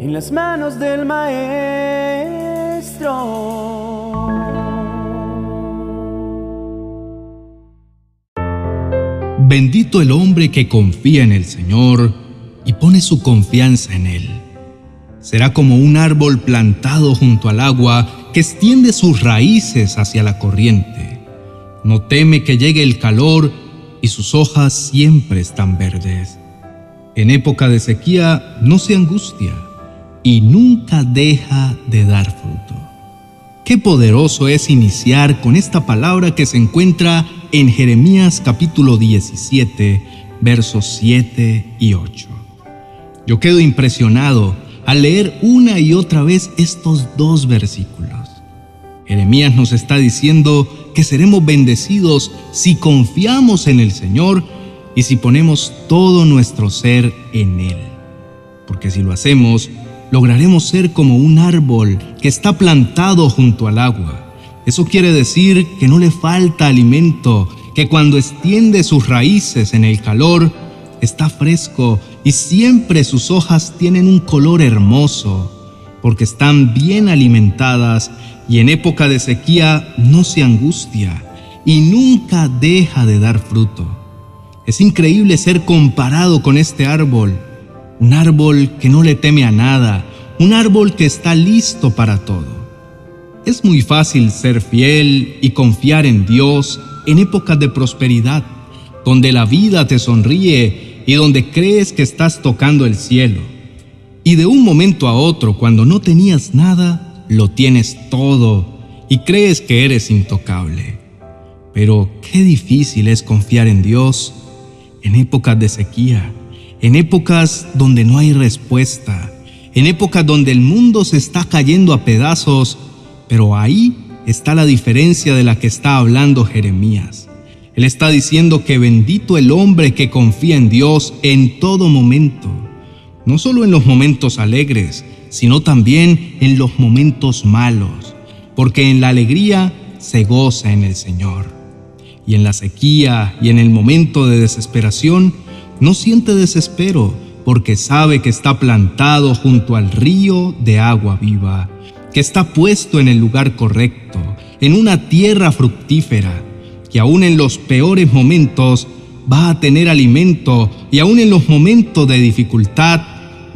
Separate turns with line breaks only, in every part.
en las manos del Maestro.
Bendito el hombre que confía en el Señor y pone su confianza en Él. Será como un árbol plantado junto al agua que extiende sus raíces hacia la corriente. No teme que llegue el calor y sus hojas siempre están verdes. En época de sequía no se angustia y nunca deja de dar fruto. Qué poderoso es iniciar con esta palabra que se encuentra en Jeremías capítulo 17, versos 7 y 8. Yo quedo impresionado al leer una y otra vez estos dos versículos. Jeremías nos está diciendo que seremos bendecidos si confiamos en el Señor y si ponemos todo nuestro ser en Él. Porque si lo hacemos, lograremos ser como un árbol que está plantado junto al agua. Eso quiere decir que no le falta alimento, que cuando extiende sus raíces en el calor, está fresco y siempre sus hojas tienen un color hermoso, porque están bien alimentadas y en época de sequía no se angustia y nunca deja de dar fruto. Es increíble ser comparado con este árbol, un árbol que no le teme a nada, un árbol que está listo para todo. Es muy fácil ser fiel y confiar en Dios en épocas de prosperidad, donde la vida te sonríe y donde crees que estás tocando el cielo. Y de un momento a otro, cuando no tenías nada, lo tienes todo y crees que eres intocable. Pero qué difícil es confiar en Dios en épocas de sequía, en épocas donde no hay respuesta, en épocas donde el mundo se está cayendo a pedazos, pero ahí está la diferencia de la que está hablando Jeremías. Él está diciendo que bendito el hombre que confía en Dios en todo momento, no solo en los momentos alegres, sino también en los momentos malos, porque en la alegría se goza en el Señor. Y en la sequía y en el momento de desesperación, no siente desespero, porque sabe que está plantado junto al río de agua viva, que está puesto en el lugar correcto, en una tierra fructífera, que aún en los peores momentos va a tener alimento y aún en los momentos de dificultad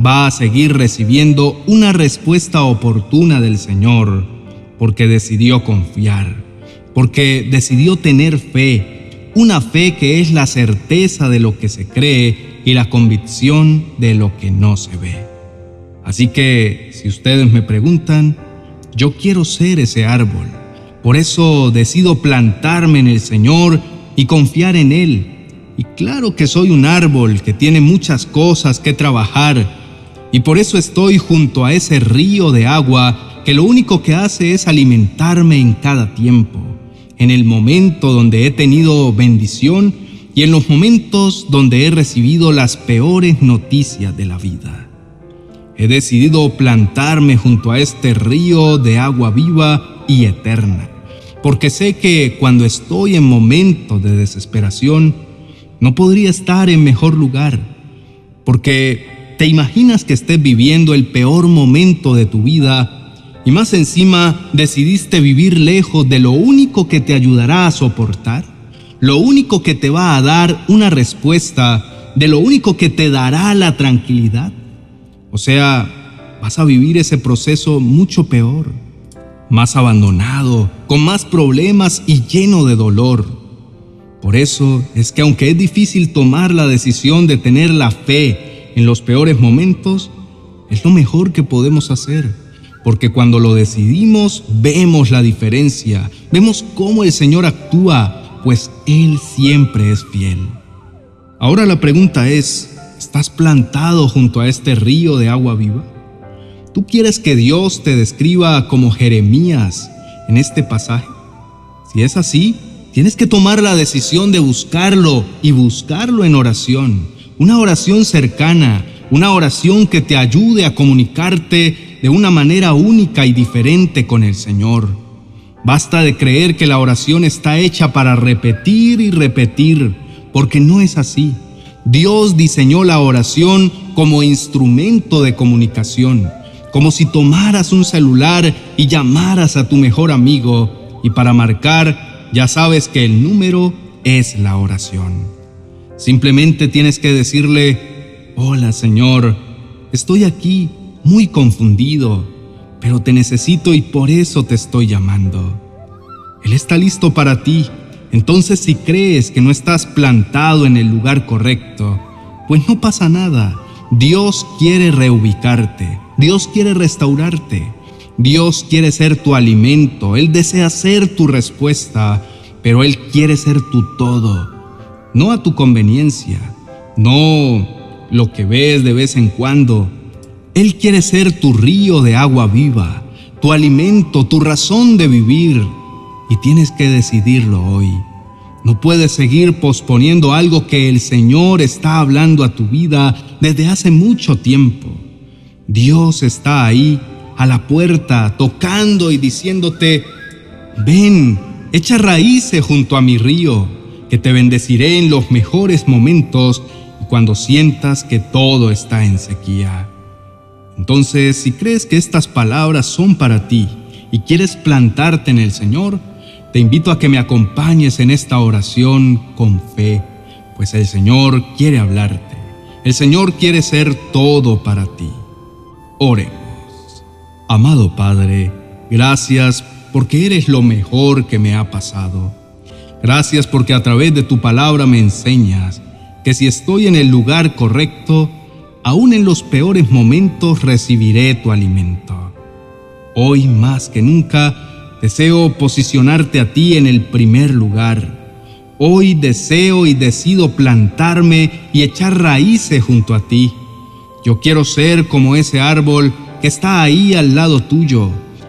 va a seguir recibiendo una respuesta oportuna del Señor, porque decidió confiar, porque decidió tener fe, una fe que es la certeza de lo que se cree y la convicción de lo que no se ve. Así que, si ustedes me preguntan, yo quiero ser ese árbol. Por eso decido plantarme en el Señor y confiar en Él. Y claro que soy un árbol que tiene muchas cosas que trabajar. Y por eso estoy junto a ese río de agua que lo único que hace es alimentarme en cada tiempo. En el momento donde he tenido bendición y en los momentos donde he recibido las peores noticias de la vida. He decidido plantarme junto a este río de agua viva y eterna, porque sé que cuando estoy en momentos de desesperación, no podría estar en mejor lugar, porque te imaginas que estés viviendo el peor momento de tu vida y más encima decidiste vivir lejos de lo único que te ayudará a soportar lo único que te va a dar una respuesta, de lo único que te dará la tranquilidad. O sea, vas a vivir ese proceso mucho peor, más abandonado, con más problemas y lleno de dolor. Por eso es que aunque es difícil tomar la decisión de tener la fe en los peores momentos, es lo mejor que podemos hacer. Porque cuando lo decidimos, vemos la diferencia, vemos cómo el Señor actúa, pues Él siempre es fiel. Ahora la pregunta es, ¿estás plantado junto a este río de agua viva? ¿Tú quieres que Dios te describa como Jeremías en este pasaje? Si es así, tienes que tomar la decisión de buscarlo y buscarlo en oración, una oración cercana, una oración que te ayude a comunicarte de una manera única y diferente con el Señor Basta de creer que la oración está hecha para repetir y repetir, porque no es así. Dios diseñó la oración como instrumento de comunicación, como si tomaras un celular y llamaras a tu mejor amigo y para marcar ya sabes que el número es la oración. Simplemente tienes que decirle, hola Señor, estoy aquí muy confundido, pero te necesito y por eso te estoy llamando. Él está listo para ti. Entonces si crees que no estás plantado en el lugar correcto, pues no pasa nada. Dios quiere reubicarte. Dios quiere restaurarte. Dios quiere ser tu alimento. Él desea ser tu respuesta, pero Él quiere ser tu todo. No a tu conveniencia, no lo que ves de vez en cuando. Él quiere ser tu río de agua viva, tu alimento, tu razón de vivir y tienes que decidirlo hoy. No puedes seguir posponiendo algo que el Señor está hablando a tu vida desde hace mucho tiempo. Dios está ahí a la puerta tocando y diciéndote, ven, echa raíces junto a mi río, que te bendeciré en los mejores momentos y cuando sientas que todo está en sequía. Entonces, si crees que estas palabras son para ti y quieres plantarte en el Señor, te invito a que me acompañes en esta oración con fe, pues el Señor quiere hablarte. El Señor quiere ser todo para ti. Oremos. Amado Padre, gracias porque eres lo mejor que me ha pasado. Gracias porque a través de tu palabra me enseñas que si estoy en el lugar correcto, aún en los peores momentos recibiré tu alimento. Hoy más que nunca, Deseo posicionarte a ti en el primer lugar. Hoy deseo y decido plantarme y echar raíces junto a ti. Yo quiero ser como ese árbol que está ahí al lado tuyo,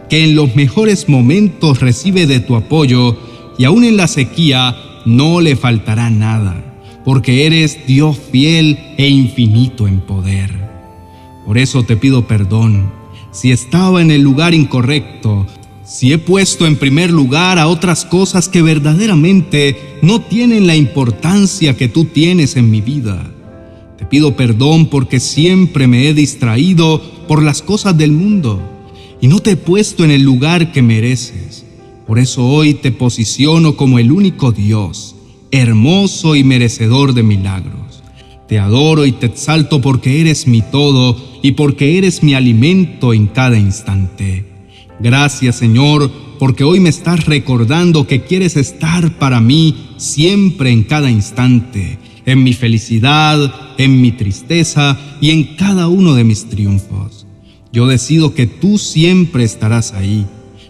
que en los mejores momentos recibe de tu apoyo y aún en la sequía no le faltará nada, porque eres Dios fiel e infinito en poder. Por eso te pido perdón si estaba en el lugar incorrecto, si he puesto en primer lugar a otras cosas que verdaderamente no tienen la importancia que tú tienes en mi vida. Te pido perdón porque siempre me he distraído por las cosas del mundo y no te he puesto en el lugar que mereces. Por eso hoy te posiciono como el único Dios, hermoso y merecedor de milagros. Te adoro y te exalto porque eres mi todo y porque eres mi alimento en cada instante. Gracias Señor, porque hoy me estás recordando que quieres estar para mí siempre en cada instante, en mi felicidad, en mi tristeza y en cada uno de mis triunfos. Yo decido que tú siempre estarás ahí.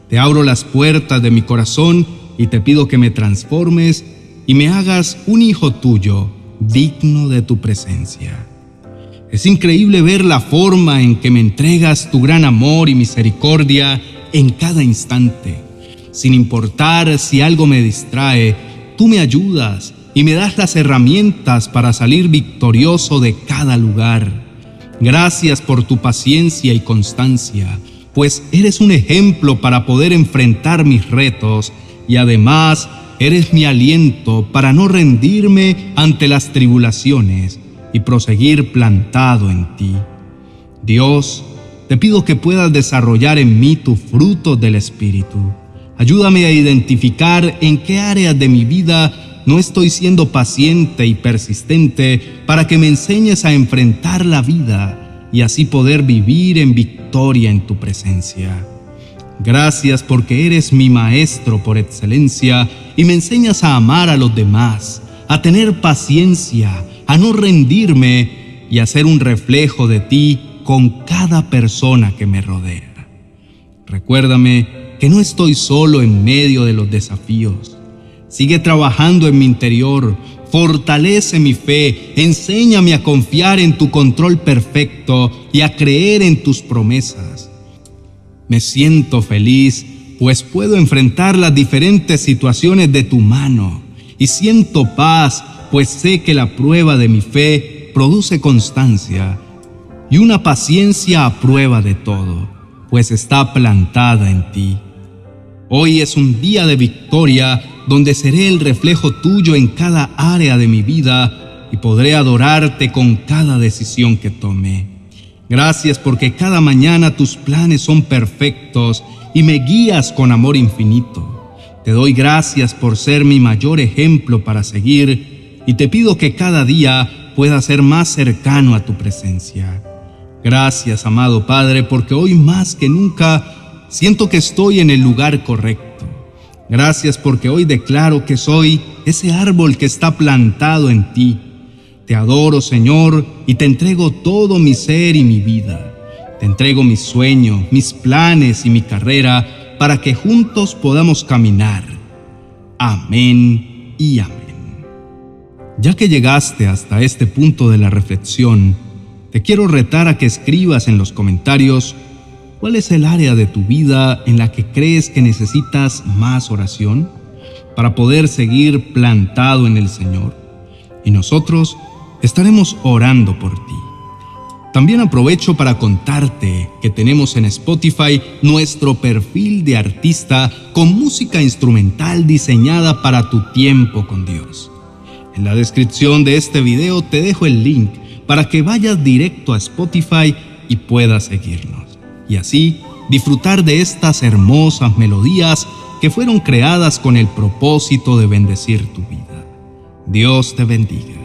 Te abro las puertas de mi corazón y te pido que me transformes y me hagas un hijo tuyo, digno de tu presencia. Es increíble ver la forma en que me entregas tu gran amor y misericordia en cada instante. Sin importar si algo me distrae, tú me ayudas y me das las herramientas para salir victorioso de cada lugar. Gracias por tu paciencia y constancia, pues eres un ejemplo para poder enfrentar mis retos y además eres mi aliento para no rendirme ante las tribulaciones y proseguir plantado en ti. Dios, te pido que puedas desarrollar en mí tu fruto del Espíritu. Ayúdame a identificar en qué áreas de mi vida no estoy siendo paciente y persistente para que me enseñes a enfrentar la vida y así poder vivir en victoria en tu presencia. Gracias porque eres mi maestro por excelencia y me enseñas a amar a los demás, a tener paciencia, a no rendirme y a ser un reflejo de ti con cada persona que me rodea. Recuérdame que no estoy solo en medio de los desafíos. Sigue trabajando en mi interior, fortalece mi fe, enséñame a confiar en tu control perfecto y a creer en tus promesas. Me siento feliz, pues puedo enfrentar las diferentes situaciones de tu mano y siento paz, pues sé que la prueba de mi fe produce constancia y una paciencia a prueba de todo, pues está plantada en ti. Hoy es un día de victoria donde seré el reflejo tuyo en cada área de mi vida y podré adorarte con cada decisión que tome. Gracias porque cada mañana tus planes son perfectos y me guías con amor infinito. Te doy gracias por ser mi mayor ejemplo para seguir y te pido que cada día pueda ser más cercano a tu presencia. Gracias, amado Padre, porque hoy más que nunca siento que estoy en el lugar correcto. Gracias porque hoy declaro que soy ese árbol que está plantado en ti te adoro, Señor, y te entrego todo mi ser y mi vida. Te entrego mis sueños, mis planes y mi carrera para que juntos podamos caminar. Amén y amén. Ya que llegaste hasta este punto de la reflexión, te quiero retar a que escribas en los comentarios cuál es el área de tu vida en la que crees que necesitas más oración para poder seguir plantado en el Señor. Y nosotros estaremos orando por ti. También aprovecho para contarte que tenemos en Spotify nuestro perfil de artista con música instrumental diseñada para tu tiempo con Dios. En la descripción de este video te dejo el link para que vayas directo a Spotify y puedas seguirnos. Y así disfrutar de estas hermosas melodías que fueron creadas con el propósito de bendecir tu vida. Dios te bendiga.